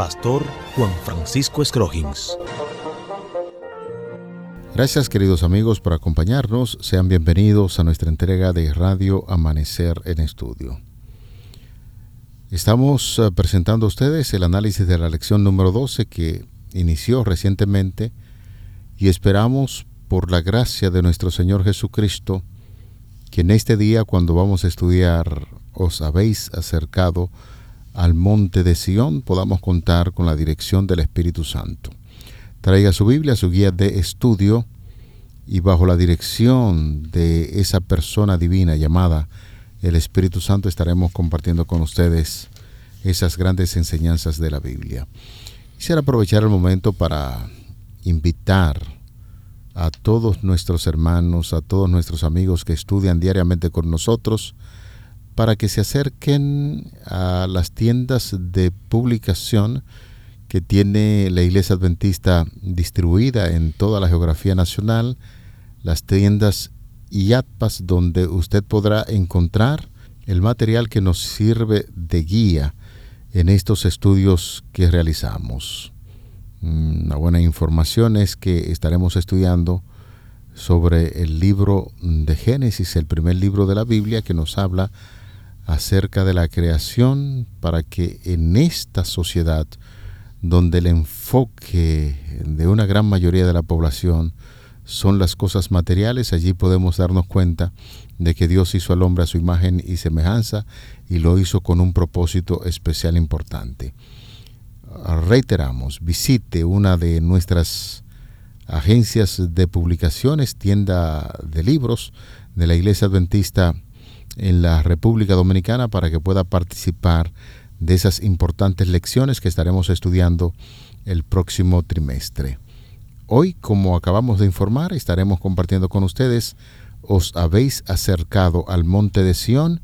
Pastor Juan Francisco Scroggins. Gracias queridos amigos por acompañarnos. Sean bienvenidos a nuestra entrega de Radio Amanecer en Estudio. Estamos eh, presentando a ustedes el análisis de la lección número 12 que inició recientemente y esperamos por la gracia de nuestro Señor Jesucristo que en este día cuando vamos a estudiar os habéis acercado al monte de Sión podamos contar con la dirección del Espíritu Santo. Traiga su Biblia, su guía de estudio y bajo la dirección de esa persona divina llamada el Espíritu Santo estaremos compartiendo con ustedes esas grandes enseñanzas de la Biblia. Quisiera aprovechar el momento para invitar a todos nuestros hermanos, a todos nuestros amigos que estudian diariamente con nosotros, para que se acerquen a las tiendas de publicación que tiene la Iglesia Adventista distribuida en toda la geografía nacional, las tiendas IATPAS donde usted podrá encontrar el material que nos sirve de guía en estos estudios que realizamos. Una buena información es que estaremos estudiando sobre el libro de Génesis, el primer libro de la Biblia que nos habla acerca de la creación para que en esta sociedad donde el enfoque de una gran mayoría de la población son las cosas materiales, allí podemos darnos cuenta de que Dios hizo al hombre a su imagen y semejanza y lo hizo con un propósito especial importante. Reiteramos, visite una de nuestras agencias de publicaciones, tienda de libros de la Iglesia Adventista en la República Dominicana para que pueda participar de esas importantes lecciones que estaremos estudiando el próximo trimestre. Hoy, como acabamos de informar, estaremos compartiendo con ustedes Os habéis acercado al monte de Sión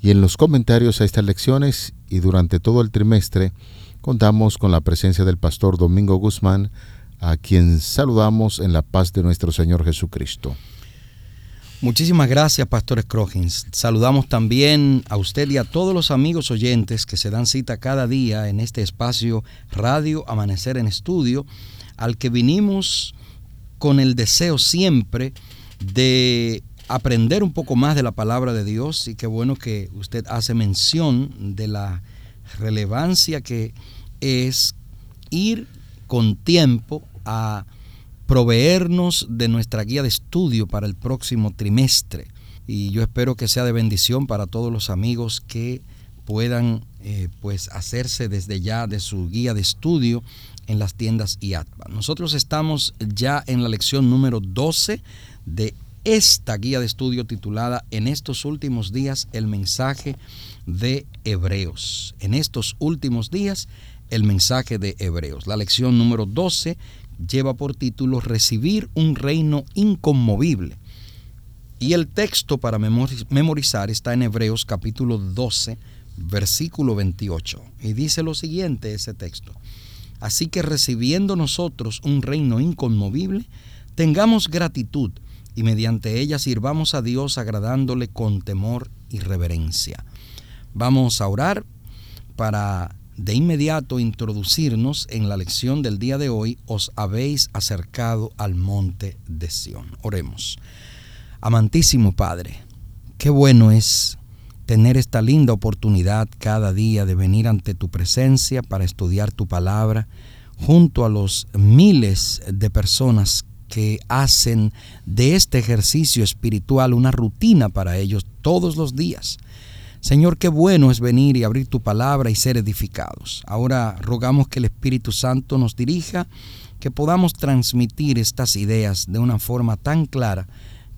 y en los comentarios a estas lecciones y durante todo el trimestre contamos con la presencia del pastor Domingo Guzmán, a quien saludamos en la paz de nuestro Señor Jesucristo. Muchísimas gracias, Pastor Scroggins. Saludamos también a usted y a todos los amigos oyentes que se dan cita cada día en este espacio Radio Amanecer en Estudio, al que vinimos con el deseo siempre de aprender un poco más de la palabra de Dios y qué bueno que usted hace mención de la relevancia que es ir con tiempo a proveernos de nuestra guía de estudio para el próximo trimestre. Y yo espero que sea de bendición para todos los amigos que puedan eh, pues hacerse desde ya de su guía de estudio en las tiendas IATBA. Nosotros estamos ya en la lección número 12 de esta guía de estudio titulada En estos últimos días el mensaje de Hebreos. En estos últimos días, el mensaje de Hebreos. La lección número 12 lleva por título Recibir un reino inconmovible. Y el texto para memorizar está en Hebreos capítulo 12, versículo 28. Y dice lo siguiente ese texto. Así que recibiendo nosotros un reino inconmovible, tengamos gratitud y mediante ella sirvamos a Dios agradándole con temor y reverencia. Vamos a orar para de inmediato introducirnos en la lección del día de hoy. Os habéis acercado al monte de Sión. Oremos. Amantísimo Padre, qué bueno es tener esta linda oportunidad cada día de venir ante tu presencia para estudiar tu palabra junto a los miles de personas que hacen de este ejercicio espiritual una rutina para ellos todos los días. Señor, qué bueno es venir y abrir tu palabra y ser edificados. Ahora rogamos que el Espíritu Santo nos dirija, que podamos transmitir estas ideas de una forma tan clara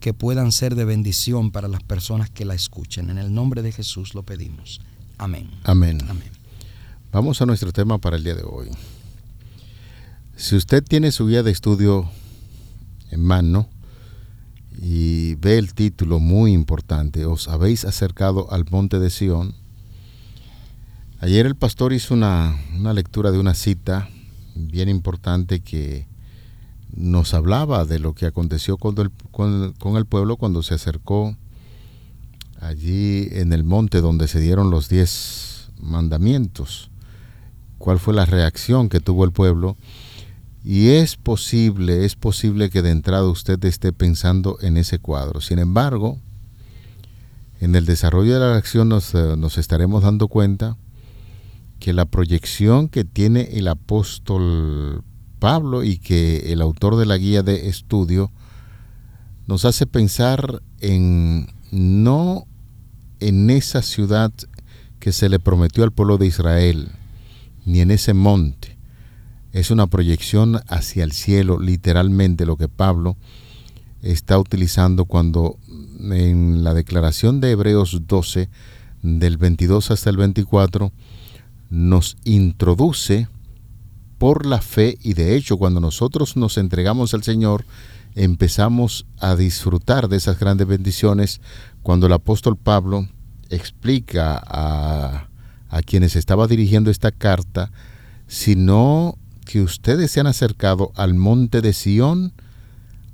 que puedan ser de bendición para las personas que la escuchen. En el nombre de Jesús lo pedimos. Amén. Amén. Vamos a nuestro tema para el día de hoy. Si usted tiene su guía de estudio en mano y ve el título muy importante, os habéis acercado al monte de Sión, ayer el pastor hizo una, lectura de una cita bien importante que nos hablaba de lo que aconteció con el, con el pueblo cuando se acercó allí en el monte donde se dieron los diez mandamientos. ¿Cuál fue la reacción que tuvo el pueblo? Y es posible, es posible que de entrada usted esté pensando en ese cuadro. Sin embargo, en el desarrollo de la acción nos, eh, nos estaremos dando cuenta que la proyección que tiene el apóstol Pablo y que el autor de la guía de estudio nos hace pensar en no en esa ciudad que se le prometió al pueblo de Israel, ni en ese monte, es una proyección hacia el cielo, literalmente lo que Pablo está utilizando cuando en la declaración de Hebreos 12, del 22 hasta el 24, nos introduce por la fe y de hecho cuando nosotros nos entregamos al Señor, empezamos a disfrutar de esas grandes bendiciones. Cuando el apóstol Pablo explica a, a quienes estaba dirigiendo esta carta, si no que ustedes se han acercado al monte de Sión,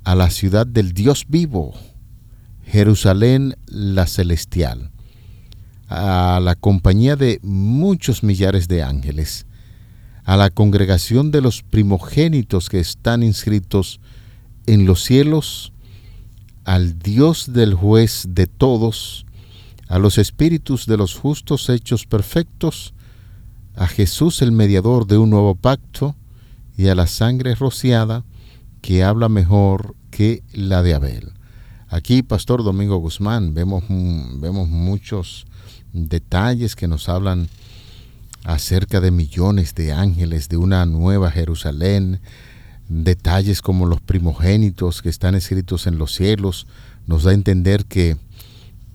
a la ciudad del Dios vivo, Jerusalén la celestial, a la compañía de muchos millares de ángeles, a la congregación de los primogénitos que están inscritos en los cielos, al Dios del juez de todos, a los espíritus de los justos hechos perfectos, a Jesús el mediador de un nuevo pacto, y a la sangre rociada que habla mejor que la de Abel. Aquí, Pastor Domingo Guzmán, vemos, vemos muchos detalles que nos hablan acerca de millones de ángeles, de una nueva Jerusalén, detalles como los primogénitos que están escritos en los cielos, nos da a entender que,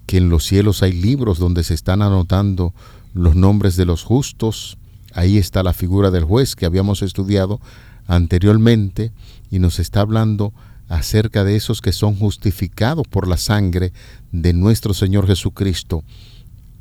que en los cielos hay libros donde se están anotando los nombres de los justos, Ahí está la figura del juez que habíamos estudiado anteriormente y nos está hablando acerca de esos que son justificados por la sangre de nuestro Señor Jesucristo.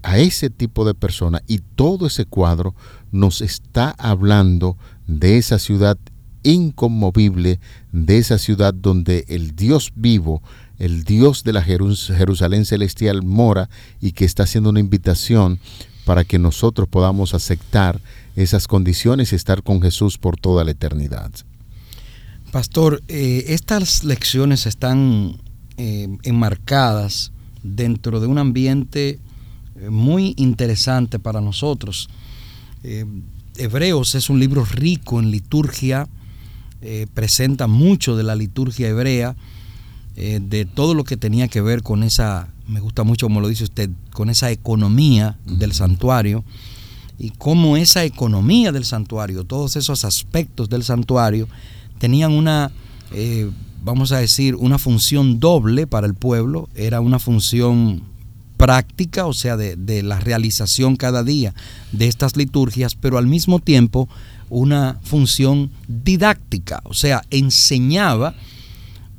A ese tipo de persona y todo ese cuadro nos está hablando de esa ciudad inconmovible, de esa ciudad donde el Dios vivo, el Dios de la Jerusalén celestial mora y que está haciendo una invitación para que nosotros podamos aceptar esas condiciones y estar con Jesús por toda la eternidad. Pastor, eh, estas lecciones están eh, enmarcadas dentro de un ambiente eh, muy interesante para nosotros. Hebreos es un libro rico en liturgia, presenta mucho de la liturgia hebrea, de todo lo que tenía que ver con esa, me gusta mucho como lo dice usted, con esa economía del santuario y cómo esa economía del santuario, todos esos aspectos del santuario, tenían una, eh, vamos a decir, una función doble para el pueblo, era una función práctica, o sea, de, de, la realización cada día de estas liturgias, pero al mismo tiempo una función didáctica, o sea, enseñaba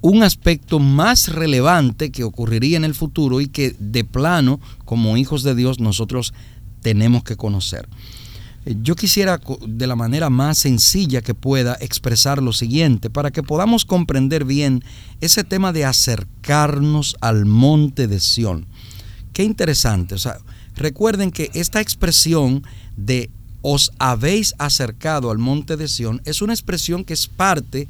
un aspecto más relevante que ocurriría en el futuro y que de plano, como hijos de Dios, nosotros tenemos que conocer. Eh, yo quisiera de la manera más sencilla que pueda expresar lo siguiente para que podamos comprender bien ese tema de acercarnos al monte de Sión. Qué interesante. O sea, recuerden que esta expresión de os habéis acercado al monte de Sión es una expresión que es parte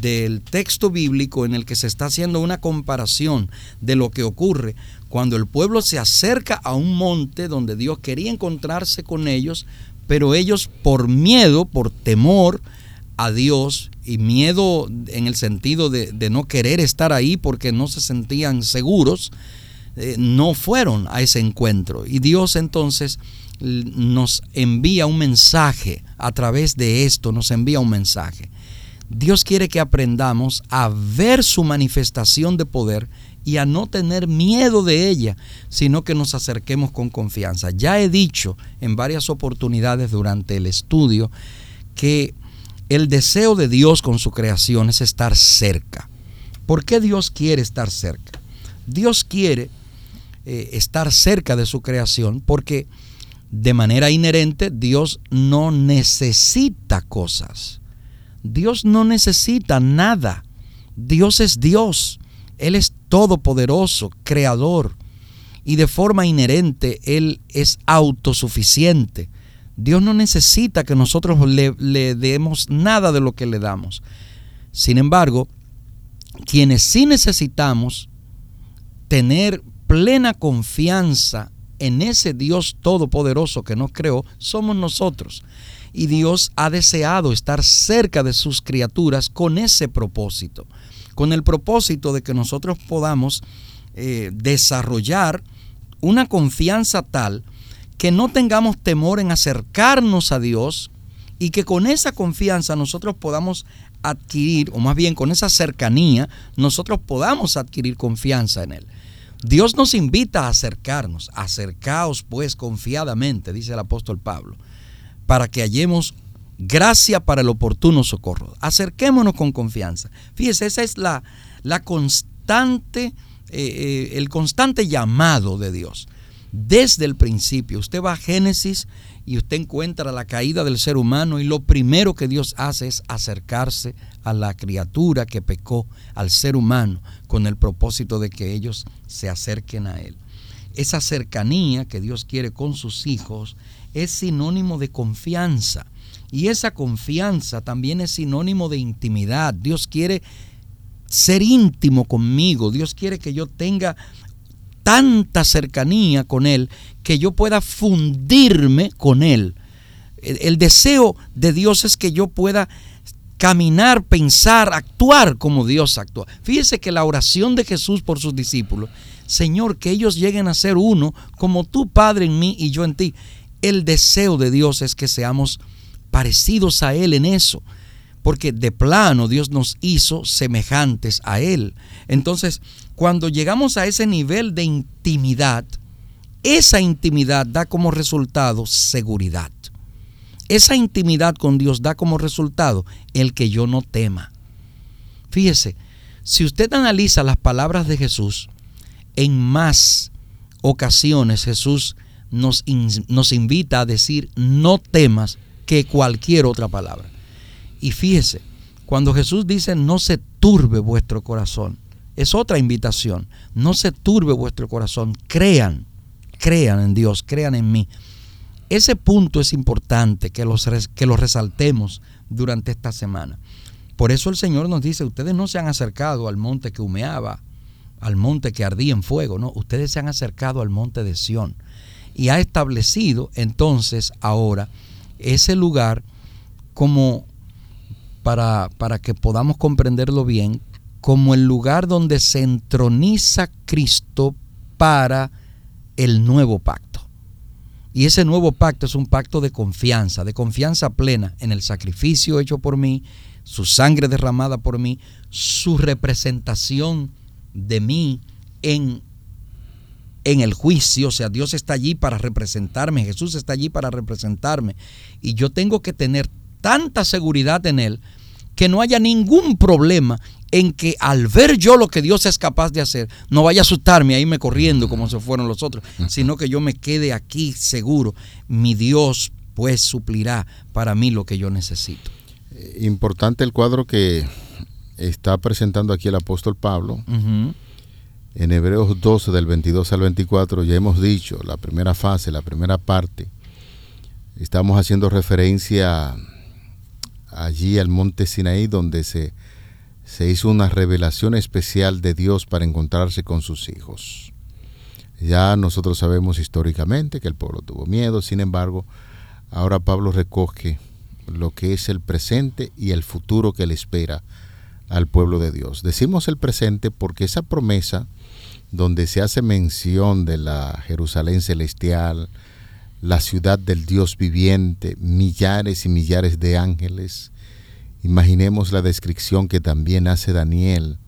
del texto bíblico en el que se está haciendo una comparación de lo que ocurre cuando el pueblo se acerca a un monte donde Dios quería encontrarse con ellos, pero ellos por miedo, por temor a Dios y miedo en el sentido de, no querer estar ahí porque no se sentían seguros, eh, no fueron a ese encuentro. Y Dios entonces nos envía un mensaje a través de esto, nos envía un mensaje. Dios quiere que aprendamos a ver su manifestación de poder y a no tener miedo de ella, sino que nos acerquemos con confianza. Ya he dicho en varias oportunidades durante el estudio que el deseo de Dios con su creación es estar cerca. ¿Por qué Dios quiere estar cerca? Dios quiere eh, estar cerca de su creación porque de manera inherente Dios no necesita cosas. Dios no necesita nada. Dios es Dios. Él es todopoderoso, creador. Y de forma inherente Él es autosuficiente. Dios no necesita que nosotros le, le demos nada de lo que le damos. Sin embargo, quienes sí necesitamos tener plena confianza en ese Dios todopoderoso que nos creó, somos nosotros. Y Dios ha deseado estar cerca de sus criaturas con ese propósito, con el propósito de que nosotros podamos eh, desarrollar una confianza tal que no tengamos temor en acercarnos a Dios y que con esa confianza nosotros podamos adquirir, o más bien con esa cercanía, nosotros podamos adquirir confianza en Él. Dios nos invita a acercarnos, acercaos pues confiadamente, dice el apóstol Pablo, para que hallemos gracia para el oportuno socorro. Acerquémonos con confianza. Fíjese, esa es la, la constante, eh, eh, el constante llamado de Dios. Desde el principio, usted va a Génesis y usted encuentra la caída del ser humano y lo primero que Dios hace es acercarse a la criatura que pecó, al ser humano, con el propósito de que ellos se acerquen a Él. Esa cercanía que Dios quiere con sus hijos es sinónimo de confianza. Y esa confianza también es sinónimo de intimidad. Dios quiere ser íntimo conmigo. Dios quiere que yo tenga tanta cercanía con Él que yo pueda fundirme con Él. El, deseo de Dios es que yo pueda caminar, pensar, actuar como Dios actúa. Fíjese que la oración de Jesús por sus discípulos, Señor, que ellos lleguen a ser uno como tu Padre en mí y yo en ti. El deseo de Dios es que seamos parecidos a Él en eso, porque de plano Dios nos hizo semejantes a Él. Entonces, cuando llegamos a ese nivel de intimidad, esa intimidad da como resultado seguridad. Esa intimidad con Dios da como resultado el que yo no tema. Fíjese, si usted analiza las palabras de Jesús, en más ocasiones Jesús nos, nos invita a decir no temas que cualquier otra palabra. Y fíjese, cuando Jesús dice no se turbe vuestro corazón, es otra invitación. No se turbe vuestro corazón, crean, crean en Dios, crean en mí. Ese punto es importante que, los, que lo resaltemos durante esta semana. Por eso el Señor nos dice, ustedes no se han acercado al monte que humeaba, al monte que ardía en fuego, no, ustedes se han acercado al monte de Sión. Y ha establecido entonces ahora ese lugar como para, para que podamos comprenderlo bien, como el lugar donde se entroniza Cristo para el nuevo pacto. Y ese nuevo pacto es un pacto de confianza, de confianza plena en el sacrificio hecho por mí, su sangre derramada por mí, su representación de mí en, en el juicio. O sea, Dios está allí para representarme, Jesús está allí para representarme. Y yo tengo que tener tanta seguridad en Él que no haya ningún problema en que al ver yo lo que Dios es capaz de hacer, no vaya a asustarme a irme corriendo como se fueron los otros, sino que yo me quede aquí seguro. Mi Dios pues suplirá para mí lo que yo necesito. Eh, importante el cuadro que está presentando aquí el apóstol Pablo. En Hebreos 12 del 22 al 24 ya hemos dicho la primera fase, la primera parte. Estamos haciendo referencia allí al monte Sinaí donde se se hizo una revelación especial de Dios para encontrarse con sus hijos. Ya nosotros sabemos históricamente que el pueblo tuvo miedo, sin embargo, ahora Pablo recoge lo que es el presente y el futuro que le espera al pueblo de Dios. Decimos el presente porque esa promesa donde se hace mención de la Jerusalén celestial, la ciudad del Dios viviente, millares y millares de ángeles, Imaginemos la descripción que también hace Daniel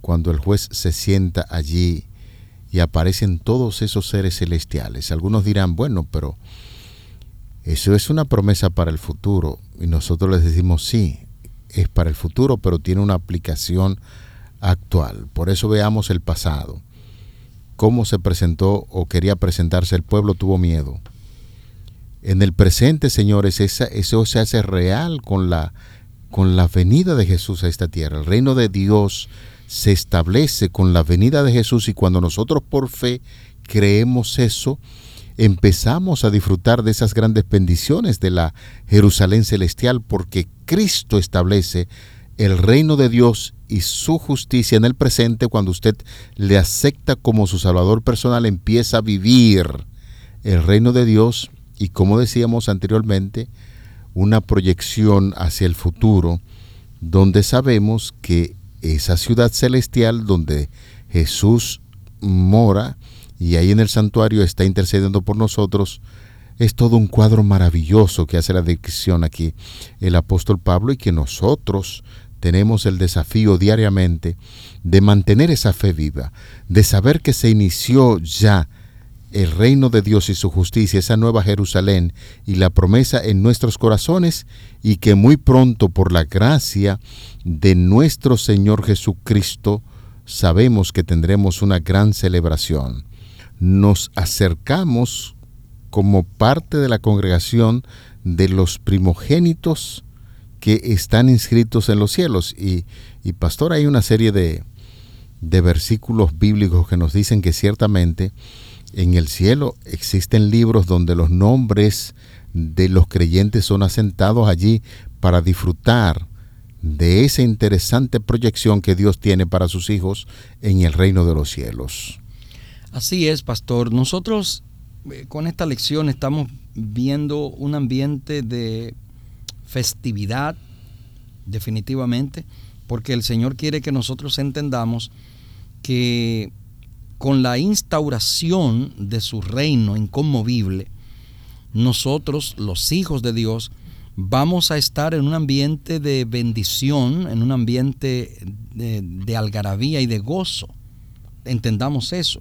cuando el juez se sienta allí y aparecen todos esos seres celestiales. Algunos dirán, bueno, pero Eso es una promesa para el futuro y nosotros les decimos sí, es para el futuro, pero tiene una aplicación actual. Por eso veamos el pasado. Cómo se presentó o quería presentarse el pueblo tuvo miedo. En el presente, señores, eso se hace real con la, con la venida de Jesús a esta tierra. El reino de Dios se establece con la venida de Jesús y cuando nosotros por fe creemos eso, empezamos a disfrutar de esas grandes bendiciones de la Jerusalén celestial porque Cristo establece el reino de Dios y su justicia en el presente cuando usted le acepta como su Salvador personal, empieza a vivir el reino de Dios y como decíamos anteriormente, una proyección hacia el futuro donde sabemos que esa ciudad celestial donde Jesús mora, y ahí en el santuario está intercediendo por nosotros. Es todo un cuadro maravilloso que hace la descripción aquí el apóstol Pablo y que nosotros tenemos el desafío diariamente de mantener esa fe viva, de saber que se inició ya el reino de Dios y su justicia, esa nueva Jerusalén y la promesa en nuestros corazones y que muy pronto por la gracia de nuestro Señor Jesucristo sabemos que tendremos una gran celebración nos acercamos como parte de la congregación de los primogénitos que están inscritos en los cielos. Y, pastor, hay una serie de, de versículos bíblicos que nos dicen que ciertamente en el cielo existen libros donde los nombres de los creyentes son asentados allí para disfrutar de esa interesante proyección que Dios tiene para sus hijos en el reino de los cielos. Así es, pastor. Nosotros eh, con esta lección estamos viendo un ambiente de festividad, definitivamente, porque el Señor quiere que nosotros entendamos que con la instauración de su reino inconmovible, nosotros, los hijos de Dios, vamos a estar en un ambiente de bendición, en un ambiente de, de algarabía y de gozo. Entendamos eso.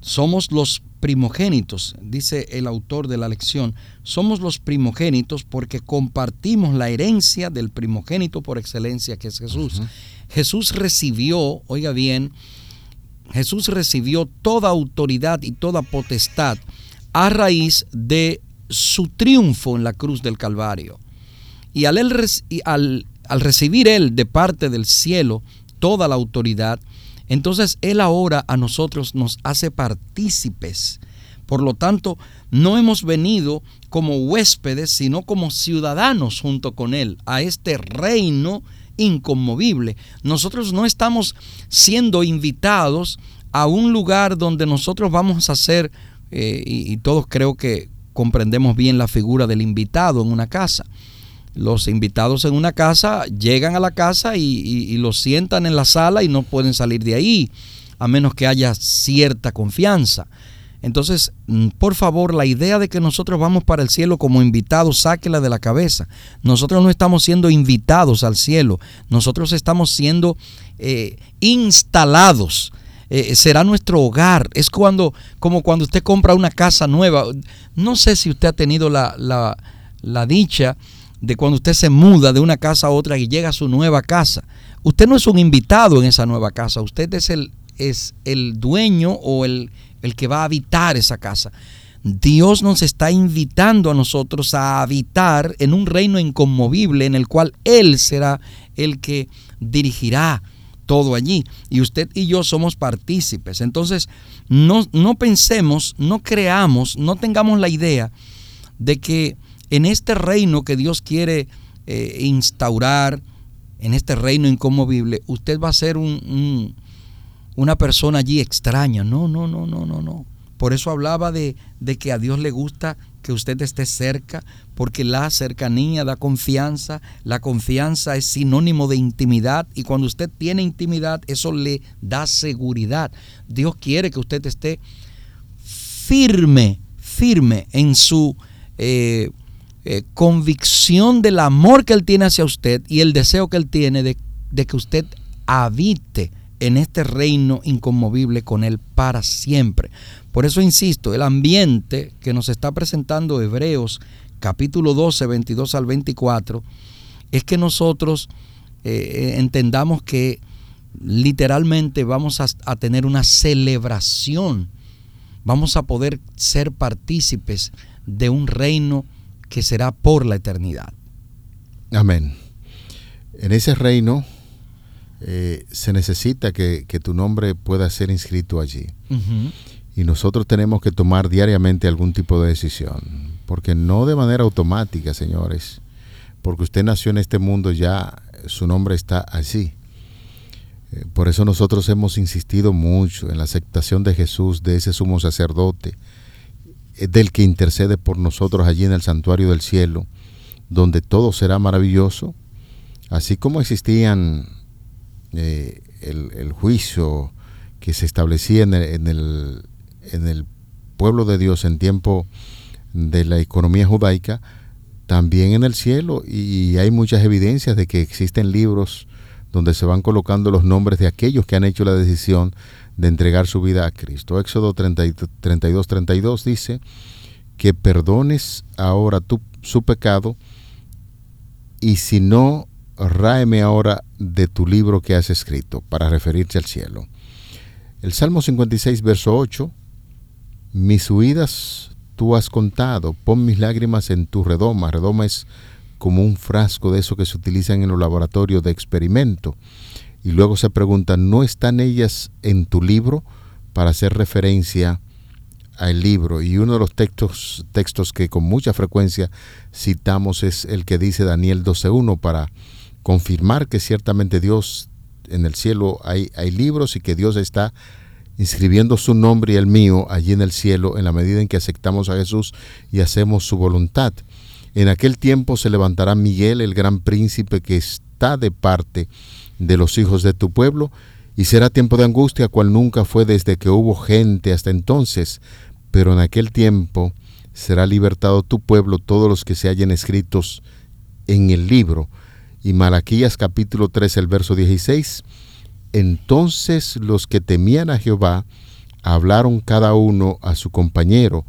Somos los primogénitos, dice el autor de la lección, somos los primogénitos porque compartimos la herencia del primogénito por excelencia que es Jesús. Jesús recibió, oiga bien, Jesús recibió toda autoridad y toda potestad a raíz de su triunfo en la cruz del Calvario. Y al, recibir él de parte del cielo toda la autoridad, entonces Él ahora a nosotros nos hace partícipes. Por lo tanto, no hemos venido como huéspedes, sino como ciudadanos junto con Él a este reino inconmovible. Nosotros no estamos siendo invitados a un lugar donde nosotros vamos a ser, eh, y, y todos creo que comprendemos bien la figura del invitado en una casa los invitados en una casa llegan a la casa y, los sientan en la sala y no pueden salir de ahí, a menos que haya cierta confianza. Entonces, mm, por favor, la idea de que nosotros vamos para el cielo como invitados, sáquela de la cabeza. Nosotros no estamos siendo invitados al cielo, nosotros estamos siendo eh, instalados. Eh, será nuestro hogar. Es cuando, como cuando usted compra una casa nueva. No sé si usted ha tenido la, la, la dicha de cuando usted se muda de una casa a otra y llega a su nueva casa. Usted no es un invitado en esa nueva casa, usted es el, es el dueño o el, el que va a habitar esa casa. Dios nos está invitando a nosotros a habitar en un reino inconmovible en el cual Él será el que dirigirá todo allí. Y usted y yo somos partícipes. Entonces, no, no pensemos, no creamos, no tengamos la idea de que en este reino que Dios quiere eh, instaurar, en este reino inconmovible, usted va a ser un, una persona allí extraña. No, no, no, no, no, no. Por eso hablaba de, de que a Dios le gusta que usted esté cerca, porque la cercanía da confianza, la confianza es sinónimo de intimidad y cuando usted tiene intimidad, eso le da seguridad. Dios quiere que usted esté firme, firme en su eh, eh, convicción del amor que Él tiene hacia usted y el deseo que Él tiene de, de que usted habite en este reino inconmovible con Él para siempre. Por eso insisto, el ambiente que nos está presentando Hebreos capítulo 12, 22 al 24, es que nosotros eh, entendamos que literalmente vamos a, a tener una celebración, vamos a poder ser partícipes de un reino que será por la eternidad. Amén. En ese reino eh, se necesita que, tu nombre pueda ser inscrito allí. Y nosotros tenemos que tomar diariamente algún tipo de decisión. Porque no de manera automática, señores. Porque usted nació en este mundo ya, su nombre está allí. Eh, por eso nosotros hemos insistido mucho en la aceptación de Jesús, de ese sumo sacerdote, eh, del que intercede por nosotros allí en el santuario del cielo, donde todo será maravilloso, así como existían eh, el, juicio que se establecía en el, en, el, pueblo de Dios en tiempo de la economía judaica, también en el cielo, y hay muchas evidencias de que existen libros donde se van colocando los nombres de aquellos que han hecho la decisión de entregar su vida a Cristo. Éxodo 32, 32 dice que perdones ahora tu, su pecado y si no, ráeme ahora de tu libro que has escrito, para referirse al cielo. El Salmo 56, verso 8, mis huidas tú has contado, pon mis lágrimas en tu redoma. Redoma es como un frasco de eso que se utilizan en los laboratorios de experimento. Y luego se pregunta, ¿no están ellas en tu libro? Para hacer referencia al libro. Y uno de los textos, textos que con mucha frecuencia citamos es el que dice Daniel 12.1 para confirmar que ciertamente Dios en el cielo hay, hay libros y que Dios está inscribiendo su nombre y el mío allí en el cielo en la medida en que aceptamos a Jesús y hacemos su voluntad. En aquel tiempo se levantará Miguel, el gran príncipe que está de parte de los hijos de tu pueblo, y será tiempo de angustia cual nunca fue desde que hubo gente hasta entonces, pero en aquel tiempo será libertado tu pueblo todos los que se hallen escritos en el libro y Malaquías capítulo 3, el verso 16. Entonces los que temían a Jehová hablaron cada uno a su compañero,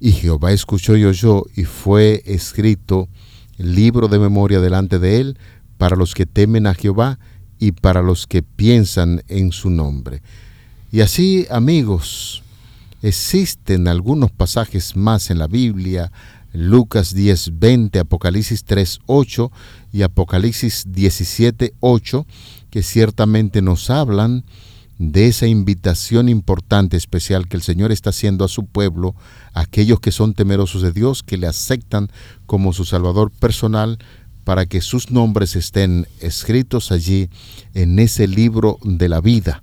y Jehová escuchó y oyó, y fue escrito libro de memoria delante de él para los que temen a Jehová y para los que piensan en su nombre. Y así, amigos, existen algunos pasajes más en la Biblia, Lucas 10, 20, Apocalipsis 3, 8 y Apocalipsis 17, 8, que ciertamente nos hablan de esa invitación importante, especial que el Señor está haciendo a su pueblo, aquellos que son temerosos de Dios, que le aceptan como su Salvador personal, para que sus nombres estén escritos allí en ese libro de la vida,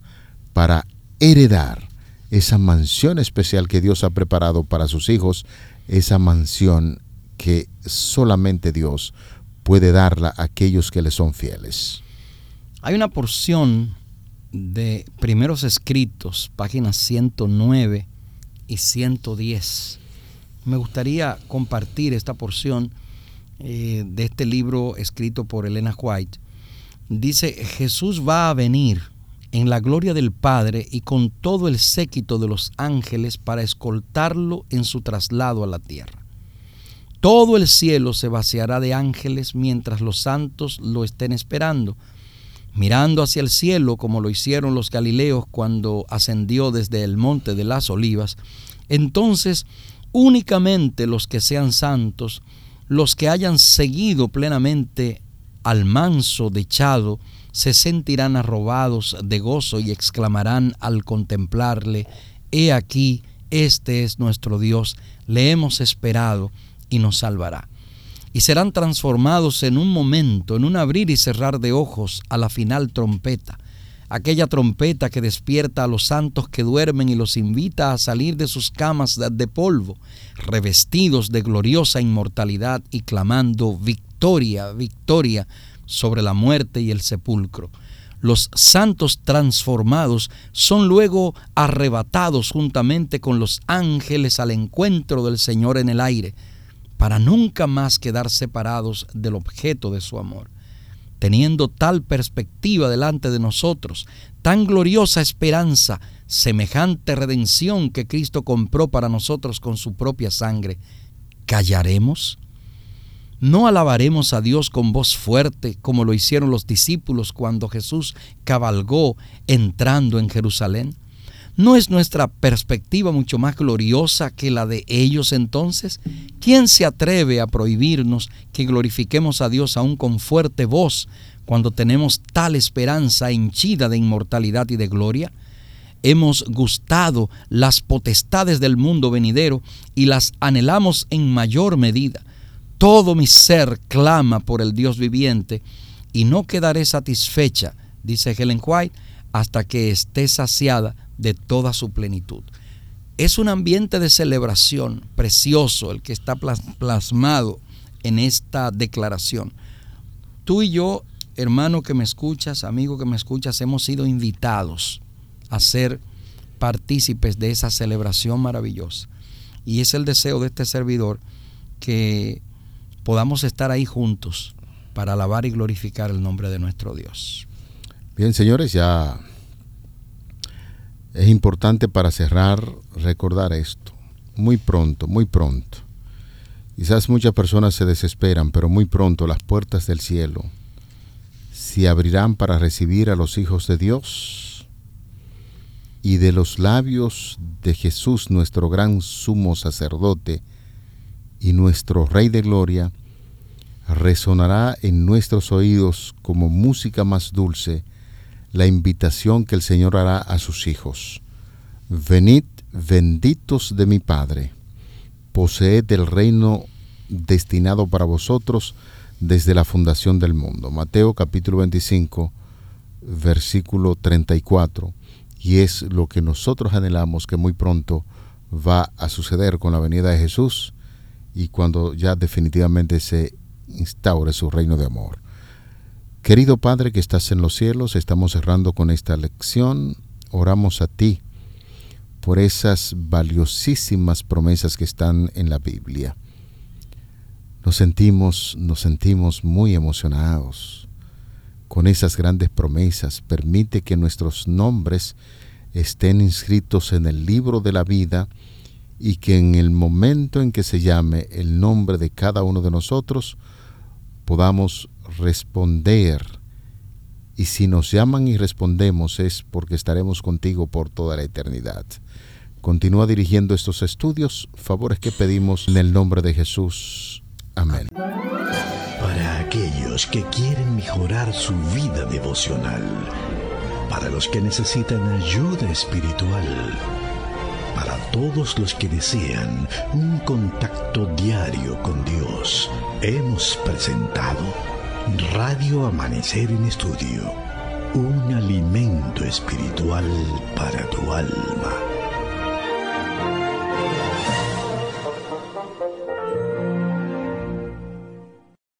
para heredar esa mansión especial que Dios ha preparado para sus hijos esa mansión que solamente Dios puede darla a aquellos que le son fieles. Hay una porción de primeros escritos, páginas 109 y 110. Me gustaría compartir esta porción eh, de este libro escrito por Elena White. Dice, Jesús va a venir en la gloria del Padre y con todo el séquito de los ángeles para escoltarlo en su traslado a la tierra. Todo el cielo se vaciará de ángeles mientras los santos lo estén esperando, mirando hacia el cielo como lo hicieron los Galileos cuando ascendió desde el monte de las olivas. Entonces únicamente los que sean santos, los que hayan seguido plenamente al manso dechado, se sentirán arrobados de gozo y exclamarán al contemplarle, He aquí, este es nuestro Dios, le hemos esperado y nos salvará. Y serán transformados en un momento, en un abrir y cerrar de ojos a la final trompeta, aquella trompeta que despierta a los santos que duermen y los invita a salir de sus camas de polvo, revestidos de gloriosa inmortalidad y clamando victoria, victoria sobre la muerte y el sepulcro. Los santos transformados son luego arrebatados juntamente con los ángeles al encuentro del Señor en el aire, para nunca más quedar separados del objeto de su amor. Teniendo tal perspectiva delante de nosotros, tan gloriosa esperanza, semejante redención que Cristo compró para nosotros con su propia sangre, ¿callaremos? ¿No alabaremos a Dios con voz fuerte como lo hicieron los discípulos cuando Jesús cabalgó entrando en Jerusalén? ¿No es nuestra perspectiva mucho más gloriosa que la de ellos entonces? ¿Quién se atreve a prohibirnos que glorifiquemos a Dios aún con fuerte voz cuando tenemos tal esperanza henchida de inmortalidad y de gloria? Hemos gustado las potestades del mundo venidero y las anhelamos en mayor medida. Todo mi ser clama por el Dios viviente y no quedaré satisfecha, dice Helen White, hasta que esté saciada de toda su plenitud. Es un ambiente de celebración precioso el que está plasmado en esta declaración. Tú y yo, hermano que me escuchas, amigo que me escuchas, hemos sido invitados a ser partícipes de esa celebración maravillosa. Y es el deseo de este servidor que podamos estar ahí juntos para alabar y glorificar el nombre de nuestro Dios. Bien, señores, ya es importante para cerrar recordar esto. Muy pronto, muy pronto. Quizás muchas personas se desesperan, pero muy pronto las puertas del cielo se abrirán para recibir a los hijos de Dios y de los labios de Jesús, nuestro gran sumo sacerdote y nuestro Rey de Gloria, resonará en nuestros oídos como música más dulce la invitación que el Señor hará a sus hijos. Venid benditos de mi Padre, poseed el reino destinado para vosotros desde la fundación del mundo. Mateo capítulo 25, versículo 34. Y es lo que nosotros anhelamos que muy pronto va a suceder con la venida de Jesús y cuando ya definitivamente se instaure su reino de amor. Querido Padre que estás en los cielos, estamos cerrando con esta lección. Oramos a ti por esas valiosísimas promesas que están en la Biblia. Nos sentimos, nos sentimos muy emocionados con esas grandes promesas. Permite que nuestros nombres estén inscritos en el libro de la vida y que en el momento en que se llame el nombre de cada uno de nosotros, podamos responder. Y si nos llaman y respondemos es porque estaremos contigo por toda la eternidad. Continúa dirigiendo estos estudios, favores que pedimos en el nombre de Jesús. Amén. Para aquellos que quieren mejorar su vida devocional, para los que necesitan ayuda espiritual, para todos los que desean un contacto diario con Dios, hemos presentado Radio Amanecer en Estudio, un alimento espiritual para tu alma.